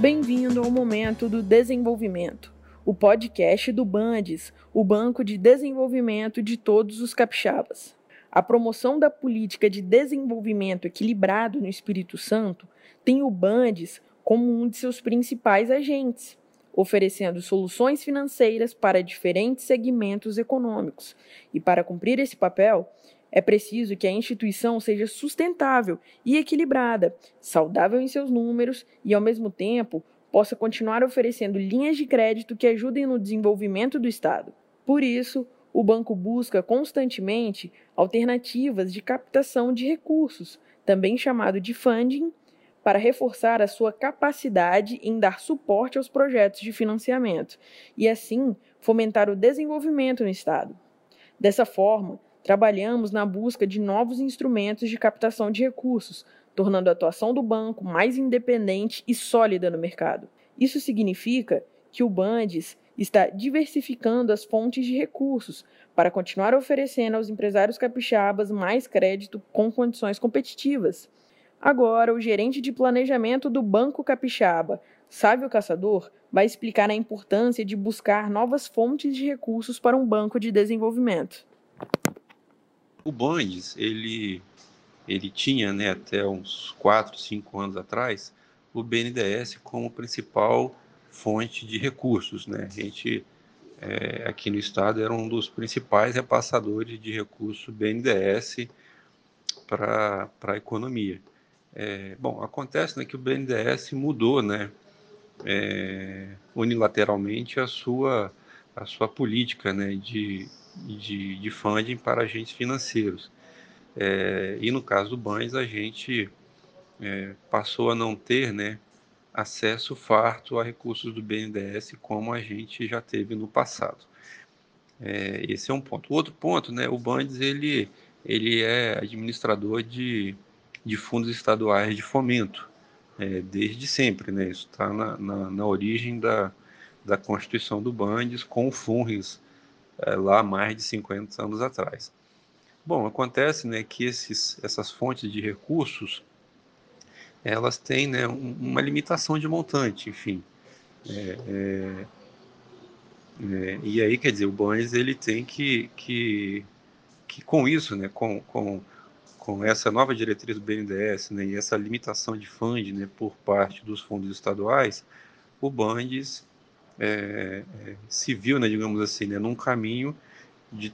Bem-vindo ao Momento do Desenvolvimento, o podcast do Bandes, o Banco de Desenvolvimento de Todos os Capixabas. A promoção da política de desenvolvimento equilibrado no Espírito Santo tem o Bandes como um de seus principais agentes, oferecendo soluções financeiras para diferentes segmentos econômicos. E para cumprir esse papel, é preciso que a instituição seja sustentável e equilibrada, saudável em seus números e, ao mesmo tempo, possa continuar oferecendo linhas de crédito que ajudem no desenvolvimento do Estado. Por isso, o banco busca constantemente alternativas de captação de recursos, também chamado de funding, para reforçar a sua capacidade em dar suporte aos projetos de financiamento e, assim, fomentar o desenvolvimento no Estado. Dessa forma, trabalhamos na busca de novos instrumentos de captação de recursos, tornando a atuação do banco mais independente e sólida no mercado. Isso significa que o Bandes está diversificando as fontes de recursos para continuar oferecendo aos empresários capixabas mais crédito com condições competitivas. Agora, o gerente de planejamento do Banco Capixaba, Sávio Caçador, vai explicar a importância de buscar novas fontes de recursos para um banco de desenvolvimento. O Bandes, ele, ele tinha, né, até uns 4, 5 anos atrás, o BNDES como principal fonte de recursos. Né? A gente, é, aqui no estado, era um dos principais repassadores de recursos BNDES para a economia. É, bom, acontece né, que o BNDES mudou né, é, unilateralmente a sua, a sua política né, de, de, de funding para agentes financeiros. É, e no caso do Bans, a gente é, passou a não ter né, acesso farto a recursos do BNDES como a gente já teve no passado. É, esse é um ponto. O outro ponto, né, o Bandes ele, ele é administrador de, de fundos estaduais de fomento, é, desde sempre. Né, isso está na, na, na, origem da, da constituição do Bandes com o FUNRES é, lá mais de 50 anos atrás. Bom, acontece né, que esses, essas fontes de recursos elas têm né, uma limitação de montante, enfim. É, é, é, e aí, quer dizer, o Banes ele tem que, que, que com isso, né, com, com, com essa nova diretriz do BNDES né, e essa limitação de fundo né, por parte dos fundos estaduais, o Bandes é, é, viu, né, digamos assim, né, num caminho de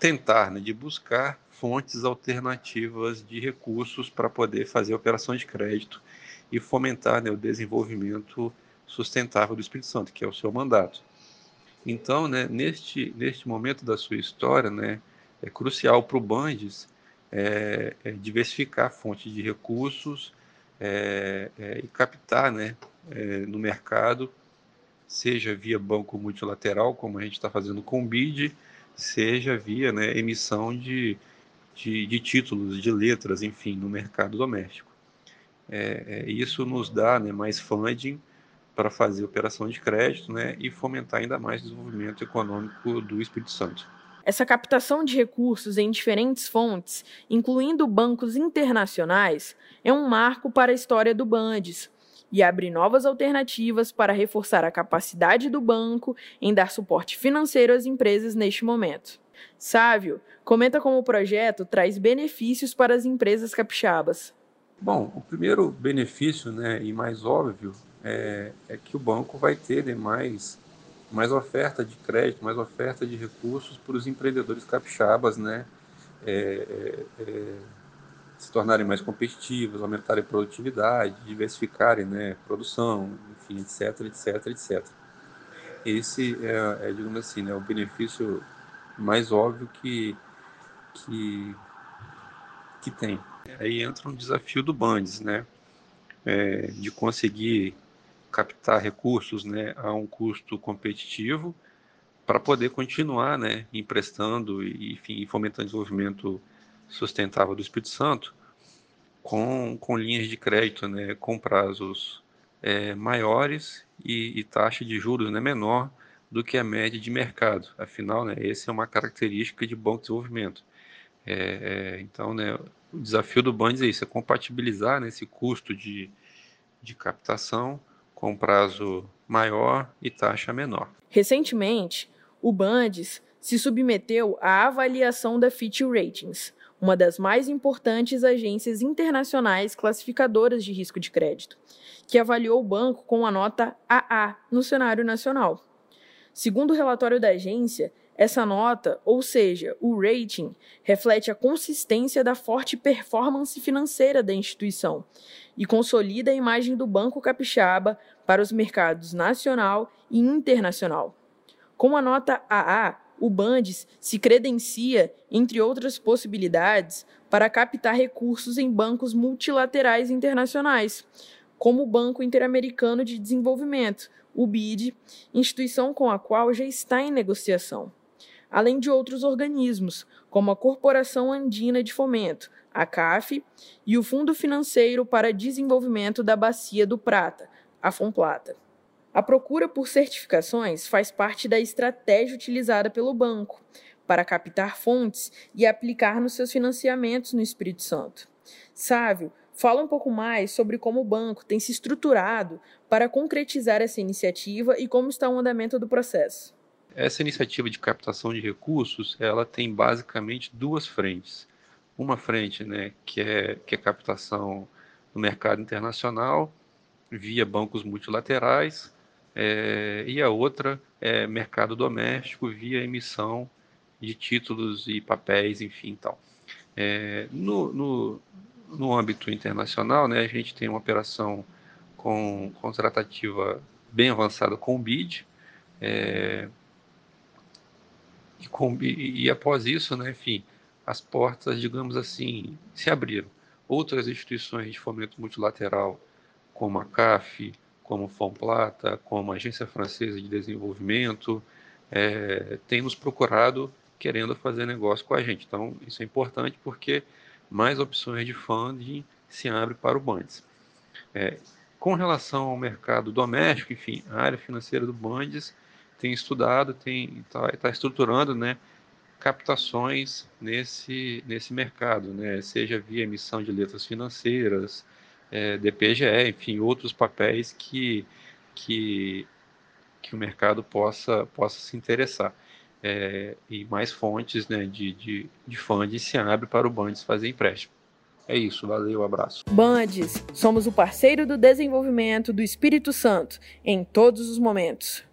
tentar, né, de buscar fontes alternativas de recursos para poder fazer operações de crédito e fomentar né, o desenvolvimento sustentável do Espírito Santo, que é o seu mandato. Então, né, neste, neste momento da sua história, né, é crucial para o Bandes é, é diversificar fontes de recursos é, é e captar né, é, no mercado seja via banco multilateral, como a gente está fazendo com o BID, seja via né, emissão de, de, de, títulos, de letras, enfim, no mercado doméstico. É, é, isso nos dá né, mais funding para fazer operação de crédito né, e fomentar ainda mais o desenvolvimento econômico do Espírito Santo. Essa captação de recursos em diferentes fontes, incluindo bancos internacionais, é um marco para a história do Bandes, e abre novas alternativas para reforçar a capacidade do banco em dar suporte financeiro às empresas neste momento. Sávio comenta como o projeto traz benefícios para as empresas capixabas. Bom, o primeiro benefício né, e mais óbvio é, é que o banco vai ter né, mais, mais oferta de crédito, mais oferta de recursos para os empreendedores capixabas, né? É, é, é se tornarem mais competitivos, aumentarem a produtividade, diversificarem né, produção, enfim, etc, etc, etc. Esse é, é digamos assim, né, o benefício mais óbvio que, que, que tem. Aí entra um desafio do Bandes, né, é, de conseguir captar recursos né, a um custo competitivo para poder continuar né, emprestando e enfim, fomentando desenvolvimento sustentável do Espírito Santo com, com linhas de crédito né, com prazos é, maiores e, e, taxa de juros né, menor do que a média de mercado. Afinal, né, essa é uma característica de bom desenvolvimento. É, é, então, né, o desafio do Bandes é isso, é compatibilizar né, esse custo de, de captação com prazo maior e taxa menor. Recentemente, o Bandes se submeteu à avaliação da Fitch Ratings, uma das mais importantes agências internacionais classificadoras de risco de crédito, que avaliou o banco com a nota AA no cenário nacional. Segundo o relatório da agência, essa nota, ou seja, o rating, reflete a consistência da forte performance financeira da instituição e consolida a imagem do Banco Capixaba para os mercados nacional e internacional. Com a nota AA, o Bandes se credencia, entre outras possibilidades, para captar recursos em bancos multilaterais internacionais, como o Banco Interamericano de Desenvolvimento, o BID, instituição com a qual já está em negociação, além de outros organismos, como a Corporação Andina de Fomento, a CAF, e o Fundo Financeiro para Desenvolvimento da Bacia do Prata, a FONPLATA. A procura por certificações faz parte da estratégia utilizada pelo banco para captar fontes e aplicar nos seus financiamentos no Espírito Santo. Sávio fala um pouco mais sobre como o banco tem se estruturado para concretizar essa iniciativa e como está o andamento do processo. Essa iniciativa de captação de recursos, ela tem basicamente duas frentes. Uma frente, né, que é que é captação no mercado internacional via bancos multilaterais é, e a outra é mercado doméstico via emissão de títulos e papéis, enfim, tal. É, no, no, no âmbito internacional, né, a gente tem uma operação com contratativa bem avançada com o BID, é, e, com, e, e, após isso, né, enfim, as portas, digamos assim, se abriram. Outras instituições de fomento multilateral, como a CAF, como Fomplata, como Agência Francesa de Desenvolvimento, é, nos procurado querendo fazer negócio com a gente. Então, isso é importante porque mais opções de funding se abrem para o Bandes. É, com relação ao mercado doméstico, enfim, a área financeira do Bandes tem estudado, tem está tá estruturando, né, captações nesse nesse mercado, né, seja via emissão de letras financeiras, é, DPGE, enfim, outros papéis que, que, que o mercado possa, possa se interessar. É, e mais fontes né, de, de, de funding se abre para o Bandes fazer empréstimo. É isso, valeu, abraço. Bandes, somos o parceiro do desenvolvimento do Espírito Santo em todos os momentos.